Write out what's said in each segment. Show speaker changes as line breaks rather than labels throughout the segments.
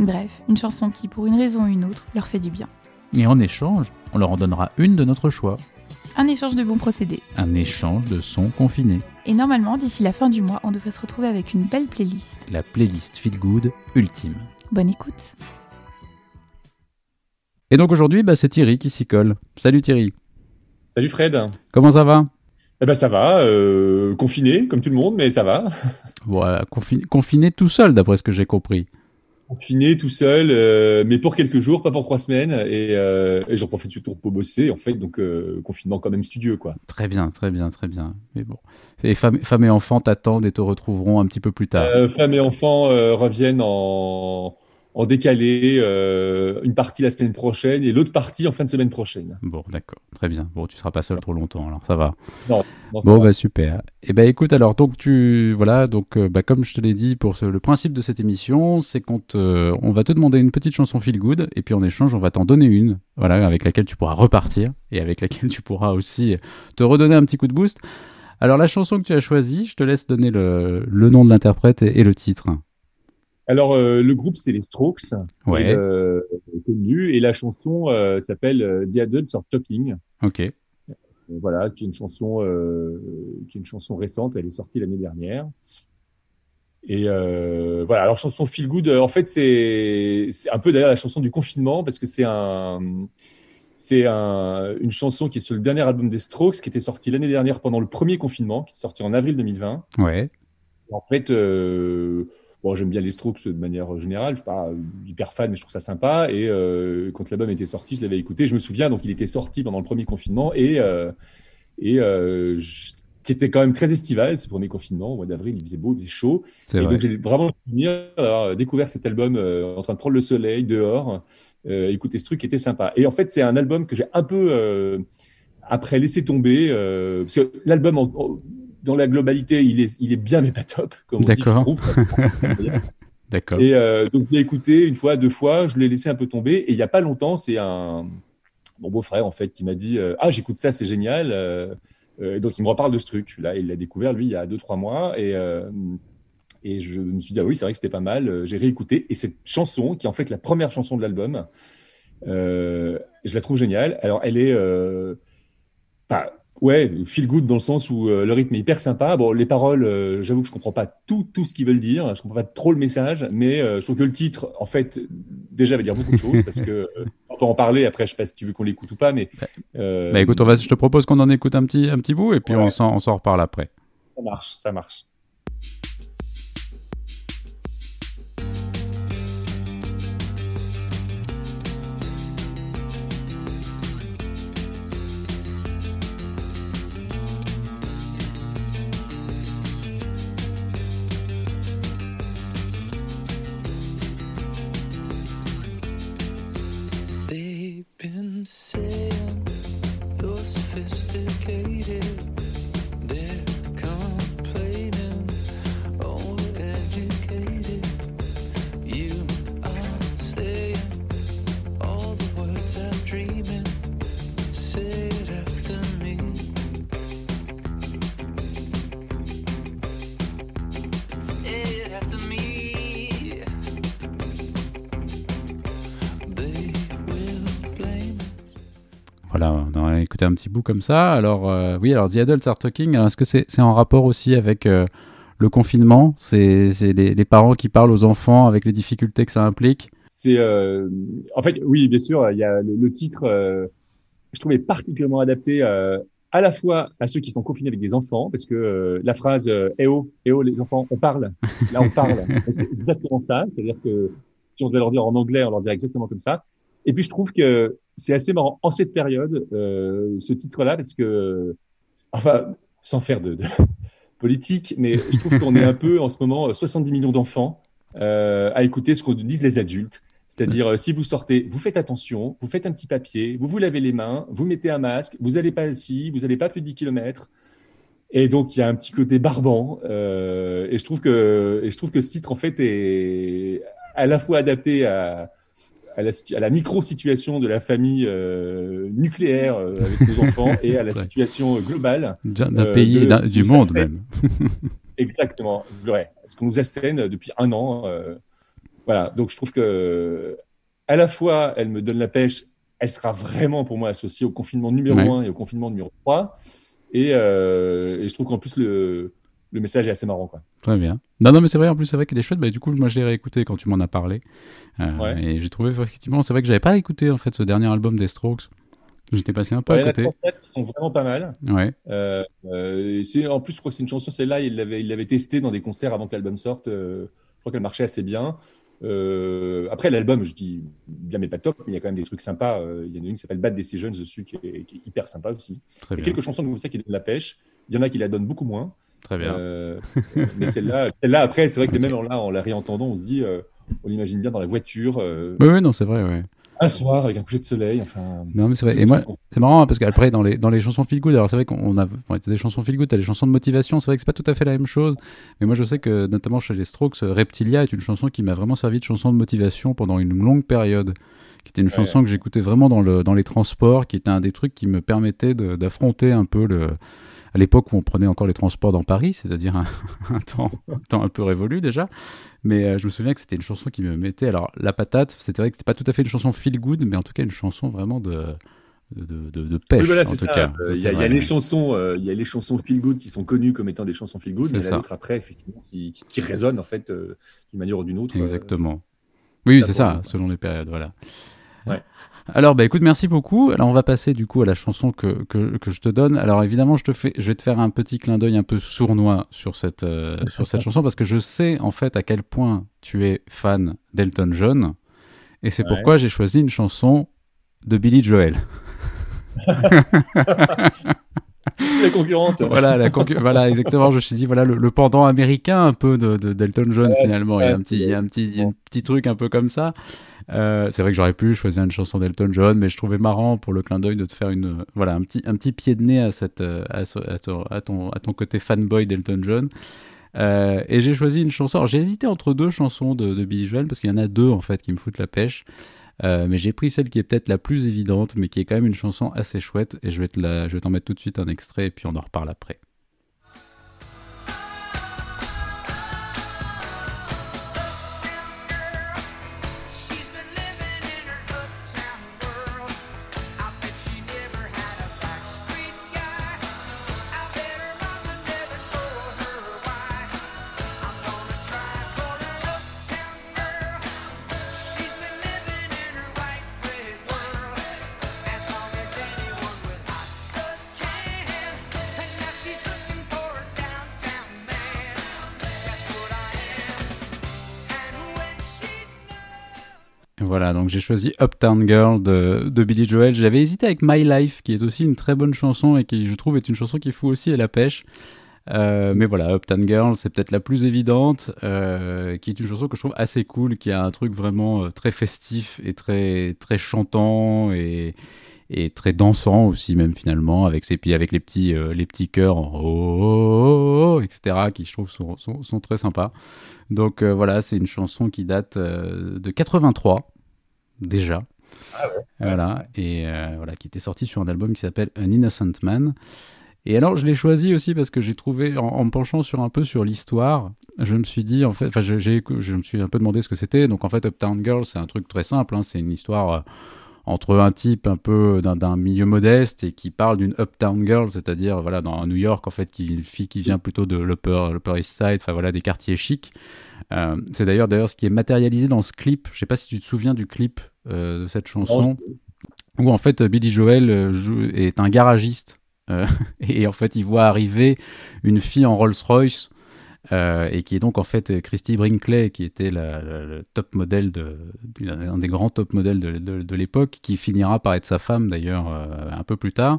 Bref, une chanson qui, pour une raison ou une autre, leur fait du bien.
Et en échange, on leur en donnera une de notre choix.
Un échange de bons procédés.
Un échange de sons confinés.
Et normalement, d'ici la fin du mois, on devrait se retrouver avec une belle playlist.
La playlist Feel Good ultime.
Bonne écoute.
Et donc aujourd'hui, bah, c'est Thierry qui s'y colle. Salut Thierry.
Salut Fred.
Comment ça va?
Eh ben ça va, euh, confiné comme tout le monde, mais ça va.
Voilà, confi- confiné tout seul d'après ce que j'ai compris.
Confiné tout seul, euh, mais pour quelques jours, pas pour trois semaines, et, euh, et j'en profite surtout pour bosser en fait, donc euh, confinement quand même studieux quoi.
Très bien, très bien, très bien. Mais bon. Et femme, femme et enfants t'attendent et te retrouveront un petit peu plus tard.
Femmes et enfants reviennent en, en décalé, euh, une partie la semaine prochaine et l'autre partie en fin de semaine prochaine.
Bon, d'accord, très bien. Bon, tu seras pas seul trop longtemps, alors ça va.
Non,
Bon,
va.
bah super. Et ben écoute, alors donc tu voilà, donc euh, bah, comme je te l'ai dit pour ce- le principe de cette émission, c'est qu'on te, on va te demander une petite chanson feel good et puis en échange on va t'en donner une, voilà, avec laquelle tu pourras repartir et avec laquelle tu pourras aussi te redonner un petit coup de boost. Alors la chanson que tu as choisie, je te laisse donner le, le nom de l'interprète et, et le titre.
Alors euh, le groupe c'est les Strokes,
Ouais.
euh, connu, et la chanson euh, s'appelle euh, The Adults Are Talking.
Ok.
Euh, voilà, qui est une chanson, euh, qui est une chanson récente. Elle est sortie l'année dernière. Et euh, voilà. Alors chanson feel good. En fait, c'est c'est un peu d'ailleurs la chanson du confinement parce que c'est un c'est un, une chanson qui est sur le dernier album des Strokes qui était sorti l'année dernière pendant le premier confinement, qui est sorti en avril 2020.
Ouais.
En fait, euh, bon, j'aime bien les Strokes de manière générale. Je suis pas hyper fan, mais je trouve ça sympa. Et euh, quand l'album était sorti, je l'avais écouté. Je me souviens, donc il était sorti pendant le premier confinement et euh, et euh, je- qui était quand même très estival ce premier confinement. Au mois d'avril, il faisait beau, il faisait chaud. Et
vrai.
donc j'ai vraiment d'avoir découvert cet album en train de prendre le soleil dehors, écouter ce truc qui était sympa. Et en fait, c'est un album que j'ai un peu après laissé tomber euh, parce que l'album dans la globalité, il est il est bien mais pas top comme on dit, je
D'accord.
trouve.
D'accord.
Et euh, donc je l'ai écouté une fois, deux fois, je l'ai laissé un peu tomber. Et il y a pas longtemps, c'est un mon beau-frère en fait qui m'a dit euh, ah j'écoute ça, c'est génial. Euh, et donc il me reparle de ce truc. Là, il l'a découvert lui il y a deux trois mois et et je me suis dit ah oui c'est vrai que c'était pas mal. J'ai réécouté et cette chanson qui est en fait la première chanson de l'album, je la trouve géniale. Alors elle est pas Ouais, feel good dans le sens où euh, le rythme est hyper sympa. Bon, les paroles, euh, j'avoue que je comprends pas tout, tout ce qu'ils veulent dire. Je comprends pas trop le message, mais euh, je trouve que le titre, en fait, déjà veut dire beaucoup de choses parce que euh, on peut en parler. Après, je sais pas si tu veux qu'on l'écoute ou pas, mais euh,
Bah écoute, on va, je te propose qu'on en écoute un petit, un petit bout et puis
Ouais.
on s'en, on s'en reparle après.
ça marche, ça marche.
Écouté un petit bout comme ça. Alors, euh, oui, alors The Adults Are Talking, est-ce que c'est c'est en rapport aussi avec euh, le confinement? C'est les, les parents qui parlent aux enfants avec les difficultés que ça implique?
C'est, euh, en fait, oui, bien sûr, il y a le, le titre, je trouvais particulièrement adapté à la fois à ceux qui sont confinés avec des enfants, parce que euh, la phrase euh, Eh oh, eh oh, les enfants, on parle. Là, on parle. c'est exactement ça. C'est-à-dire que si on devait leur dire en anglais, on leur dirait exactement comme ça. Et puis, je trouve que c'est assez marrant en cette période, euh, ce titre-là, parce que, enfin, sans faire de, politique, mais je trouve qu'on est un peu en ce moment euh, 70 millions d'enfants euh, à écouter ce qu'on disent les adultes. C'est-à-dire, euh, si vous sortez, vous faites attention, vous faites un petit papier, vous vous lavez les mains, vous mettez un masque, vous n'allez pas ici, vous n'allez pas plus de 10 kilomètres. Et donc, il y a un petit côté barbant. et je trouve que, et je trouve que ce titre, en fait, est à la fois adapté à, à la, situ- à la micro-situation de la famille euh, nucléaire euh, avec les enfants et à la situation globale.
D'un
Euh,
pays et
de-
du
de
monde même.
Exactement. Ouais. Ce qu'on nous assène depuis un an. voilà. Donc, je trouve que, à la fois, elle me donne la pêche. Elle sera vraiment pour moi associée au confinement numéro
Ouais.
1 et au confinement numéro 3. Et, et je trouve qu'en plus, le, le message est assez marrant. Quoi.
Très bien. Non, non, mais c'est vrai, en plus, c'est vrai qu'elle est chouette. Bah, du coup, moi, je l'ai réécouté quand tu m'en as parlé. Euh,
Ouais.
Et j'ai trouvé, effectivement, c'est vrai que j'avais pas écouté, en fait, ce dernier album des Strokes. J'étais passé un peu
Ouais,
à côté.
34 qui sont vraiment pas mal.
Ouais,
Euh, euh, c'est, en plus, je crois que c'est une chanson, celle-là, il l'avait, il l'avait testée dans des concerts avant que l'album sorte. je crois qu'elle marchait assez bien. Après, l'album, je dis bien, mais pas top, mais il y a quand même des trucs sympas. Il y en a une qui s'appelle Bad Decisions dessus, qui est, qui est hyper sympa aussi. Il y a quelques chansons comme ça qui donnent la pêche. Il y en a qui la donnent beaucoup moins.
Très bien.
Euh, mais celle-là, celle-là, après, c'est vrai que même en, là, en la réentendant, on se dit, euh, on l'imagine bien dans la voiture, euh,
Oui, oui, non, c'est vrai, ouais.
un soir avec un coucher de soleil. Enfin,
Non, mais c'est vrai. Et moi, c'est marrant hein, parce qu'après, dans les, dans les chansons feel good, alors c'est vrai qu'on a bon, des chansons feel good, t'as des chansons de motivation. C'est vrai que c'est pas tout à fait la même chose. Mais moi, je sais que, notamment chez les Strokes, euh, Reptilia est une chanson qui m'a vraiment servi de chanson de motivation pendant une longue période. Qui était une
Ouais.
chanson que j'écoutais vraiment dans, le, dans les transports, qui était un des trucs qui me permettait d'affronter un peu le. À l'époque où on prenait encore les transports dans Paris, c'est-à-dire un, un temps, un temps un peu révolu déjà. Mais euh, je me souviens que c'était une chanson qui me mettait. Alors, La Patate, c'était vrai que c'était pas tout à fait une chanson feel good, mais en tout cas une chanson vraiment de, de, de, de pêche.
Oui, voilà,
en
c'est
tout
ça.
cas.
Euh, Il
Ça,
y,
c'est
a- il y a les chansons, euh, il y a les chansons feel good qui sont connues comme étant des chansons feel good, mais il y a d'autres après, effectivement, qui, qui, qui résonnent en fait euh, d'une manière ou d'une autre.
Exactement. Oui, c'est ça, selon les périodes, voilà.
Ouais.
Alors, bah écoute, merci beaucoup. Alors, on va passer du coup à la chanson que, que, que je te donne. Alors, évidemment, je te fais, je vais te faire un petit clin d'œil un peu sournois sur cette, euh, sur cette chanson parce que je sais en fait à quel point tu es fan d'Elton John et c'est
Ouais.
pourquoi j'ai choisi une chanson de Billy Joel.
La concurrente.
voilà, la concu- voilà, exactement. Je me suis dit, voilà, le, le pendant américain un peu de, de- d'Elton John,
Ouais,
finalement. il, y a un petit, il, y a un petit, il y a un petit truc un peu comme ça. Euh, c'est vrai que j'aurais pu choisir une chanson d'Elton John, mais je trouvais marrant pour le clin d'œil de te faire une, voilà, un, petit, un petit pied de nez à, cette, euh, à, ton, à, ton, côté fanboy d'Elton John. Euh, et j'ai choisi une chanson. J'ai hésité entre deux chansons de, de Billy Joel parce qu'il y en a deux en fait qui me foutent la pêche. Mais j'ai pris celle qui est peut-être la plus évidente, mais qui est quand même une chanson assez chouette. Et je vais t'en mettre tout de suite un extrait et puis on en reparle après. Voilà, donc j'ai choisi Uptown Girl de, de Billy Joel. J'avais hésité avec My Life, qui est aussi une très bonne chanson et qui, je trouve, est une chanson qui fout aussi à la pêche. Euh, mais voilà, Uptown Girl, c'est peut-être la plus évidente, euh, qui est une chanson que je trouve assez cool, qui a un truc vraiment euh, très festif et très, très chantant et, et très dansant aussi, même finalement, avec, ses, puis avec les, petits, les petits chœurs en oh, oh, oh, oh, etc., qui je trouve sont, sont, très sympas. Donc voilà, c'est une chanson qui date de 83 déjà. Voilà, et euh, voilà, qui était sortie sur un album qui s'appelle An Innocent Man. Et alors, je l'ai choisi aussi parce que j'ai trouvé, en, en me penchant sur un peu sur l'histoire, je me suis dit, en fait, enfin, je, je me suis un peu demandé ce que c'était. Donc, en fait, Uptown Girl, c'est un truc très simple. hein, c'est une histoire euh, entre un type un peu d'un, d'un milieu modeste et qui parle d'une Uptown Girl, c'est-à-dire, voilà, dans New York, en fait, qui, une fille qui vient plutôt de l'Upper, l'Upper East Side, enfin, voilà, des quartiers chics. Euh, c'est d'ailleurs, d'ailleurs ce qui est matérialisé dans ce clip. Je sais pas si tu te souviens du clip euh, de cette chanson où en fait Billy Joel euh, joue- est un garagiste euh, et en fait il voit arriver une fille en Rolls Royce euh, et qui est donc en fait Christy Brinkley qui était le top modèle de, un des grands top modèles de, de- l'époque qui finira par être sa femme d'ailleurs euh, un peu plus tard.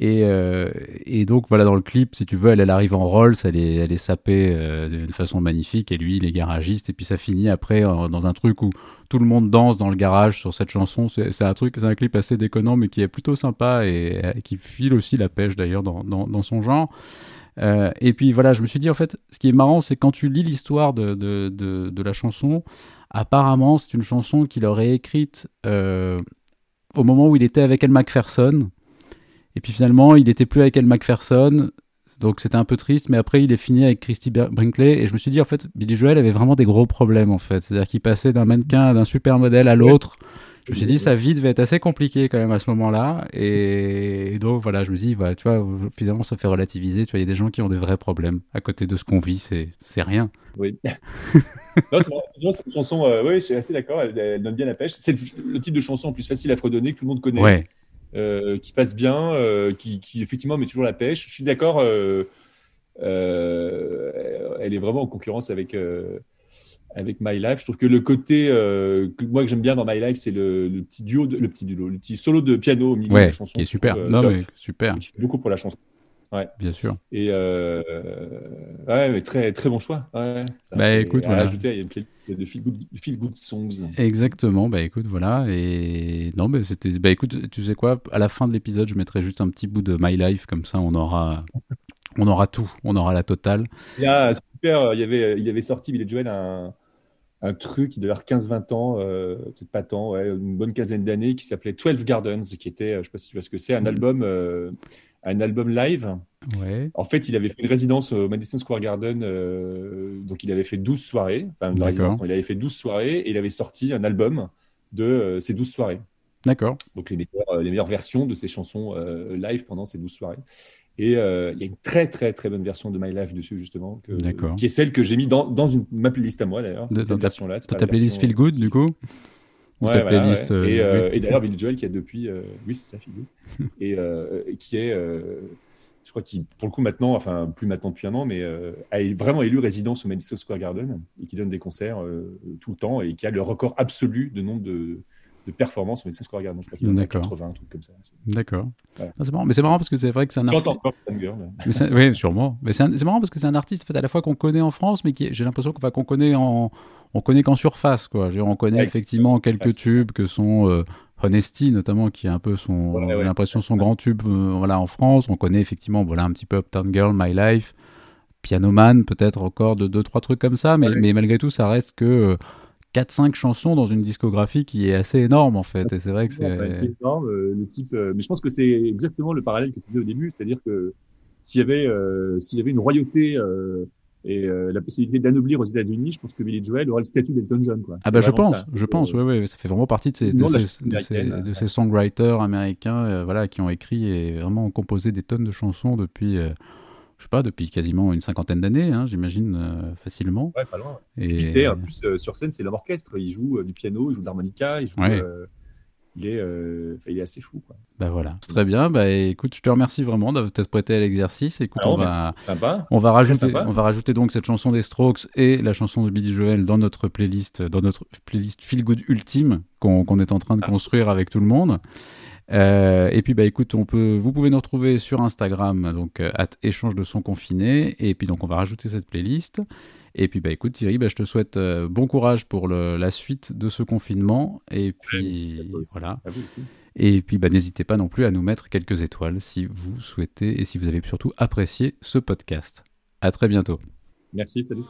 Et, euh, et donc voilà dans le clip si tu veux elle, elle arrive en Rolls elle est, elle est sapée d'une façon magnifique et lui il est garagiste et puis ça finit après dans un truc où tout le monde danse dans le garage sur cette chanson. C'est un truc c'est un clip assez déconnant mais qui est plutôt sympa et, qui file aussi la pêche d'ailleurs dans, dans son genre euh, et puis voilà, je me suis dit en fait, ce qui est marrant, c'est quand tu lis l'histoire de, de, de, la chanson, apparemment c'est une chanson qu'il aurait écrite euh, au moment où il était avec Elle Macpherson. Et puis finalement, il était plus avec Elle Macpherson. Donc c'était un peu triste, mais après il est fini avec Christy Brinkley et je me suis dit en fait Billy Joel avait vraiment des gros problèmes en fait, c'est-à-dire qu'il passait d'un mannequin, d'un supermodèle à l'autre. Je me suis dit sa vie devait être assez compliquée quand même à ce moment-là et, et donc voilà je me dis voilà, tu vois finalement ça fait relativiser, tu vois il y a des gens qui ont des vrais problèmes à côté de ce qu'on vit c'est rien.
Oui. non, c'est une chanson, euh, oui, je suis assez d'accord, elle, elle donne bien la pêche. C'est le, le type de chanson plus facile à fredonner, que tout le monde connaît,
Ouais
euh, qui passe bien, euh, qui, qui effectivement met toujours la pêche. Je suis d'accord, euh, elle est vraiment en concurrence avec, avec My Life. Je trouve que le côté, euh, que moi que j'aime bien dans My Life, c'est le, le petit duo, de- le petit duo, le petit solo de piano au milieu de
ouais
la chanson.
qui est super.
trouve, euh,
non mais super
beaucoup pour la chanson.
bien sûr.
Et euh, ouais, mais très, très bon choix. Ouais.
Bah, écoute, voilà.
rajouter, il y a une playlist de feel good, feel good songs.
Exactement, bah écoute, voilà. Et non, mais c'était. Bah écoute, tu sais quoi, à la fin de l'épisode, je mettrai juste un petit bout de My Life, comme ça on aura. On aura tout, on aura la totale.
Il y a super, il y avait, il y avait sorti Billy Joel un, un truc, il devait avoir 15-20 ans, euh, peut-être pas tant, ouais, une bonne quinzaine d'années, qui s'appelait 12 Gardens, qui était, euh, je sais pas si tu vois ce que c'est, un
Mm.
album, euh, un album live.
Ouais,
En fait, il avait fait une résidence au Madison Square Garden, euh, donc il avait fait 12 soirées, enfin une résidence, non, il avait fait 12 soirées et il avait sorti un album de euh, ces 12 soirées.
d'accord.
donc les meilleures, euh, les meilleures versions de ces chansons euh, live pendant ces 12 soirées. Et euh, il y a une très très très bonne version de My Life dessus justement, que- qui est celle que j'ai mis dans, dans une, ma playlist à moi d'ailleurs. Cette
ta-
version-là.
ta
la
playlist
version,
Feel Good, du coup Ou
Ouais,
ta
voilà,
playlist.
ouais.
euh,
et, euh,
oui.
et d'ailleurs Billy Joel qui a depuis, euh, oui c'est ça Feel Good, et euh, qui est, euh, je crois qu'il pour le coup maintenant, enfin plus maintenant depuis un an, mais euh, a vraiment élu résidence au Madison Square Garden et qui donne des concerts euh, tout le temps et qui a le record absolu de nombre de, de performances au Madison Square Garden. Je crois qu'il en a
D'accord.
80, un truc comme ça.
D'accord. Ah, c'est marrant. Mais c'est marrant parce que c'est vrai que c'est un artiste.
encore.
Mais c'est- oui, sûrement. Mais c'est marrant parce que c'est un artiste en fait, à la fois qu'on connaît en France, mais qui j'ai l'impression qu'on qu'on connaît en on connaît qu'en surface quoi. Je veux dire, on connaît
Ouais,
effectivement quelques tubes que sont euh, Honesty notamment qui est un peu son
ouais.
l'impression son grand tube euh, voilà en France. On connaît effectivement voilà un petit peu Uptown Girl, My Life, Piano Man peut-être encore de deux trois trucs comme ça, mais, mais malgré tout ça reste que euh, 4-5 chansons dans une discographie qui est assez énorme en fait. Et c'est vrai que c'est
Ouais, énorme, euh, le type, euh, mais je pense que c'est exactement le parallèle que tu disais au début, c'est-à-dire que s'il y avait, euh, s'il y avait une royauté euh, et euh, la possibilité d'anoblir aux États-Unis, je pense que Billy Joel aurait le statut d'Elton John. Quoi.
Ah bah je pense,
ça.
je pense, ouais, ouais, ça fait vraiment partie de ces, de ces, de ces,
américaine,
de
ouais.
ces songwriters américains, voilà, qui ont écrit et vraiment composé des tonnes de chansons depuis, je sais pas, depuis quasiment une cinquantaine d'années, hein, j'imagine euh, facilement.
Ouais, pas loin.
Et
Puis c'est, en plus, euh, sur scène, c'est l'homme orchestre. Il joue euh, du piano, il joue de l'harmonica, il joue.
Ouais.
il, est, il est assez fou. Quoi.
bah voilà, très bien. Bah écoute, je te remercie vraiment d'avoir t'être prêté à l'exercice. Écoute,
Alors,
on va,
sympa.
On va, rajouter,
sympa.
on va rajouter donc cette chanson des Strokes et la chanson de Billy Joel dans notre playlist, dans notre playlist Feel Good Ultime qu'on qu'on est en train de
Ah.
construire avec tout le monde. Euh, et puis bah écoute, on peut, vous pouvez nous retrouver sur Instagram donc euh, at échange de son confiné. Et puis donc on va rajouter cette playlist. Et puis bah écoute Thierry, bah, je te souhaite euh, bon courage pour le- la suite de ce confinement. Et puis voilà. Et puis bah, n'hésitez pas non plus à nous mettre quelques étoiles si vous souhaitez et si vous avez surtout apprécié ce podcast. À très bientôt.
Merci, salut.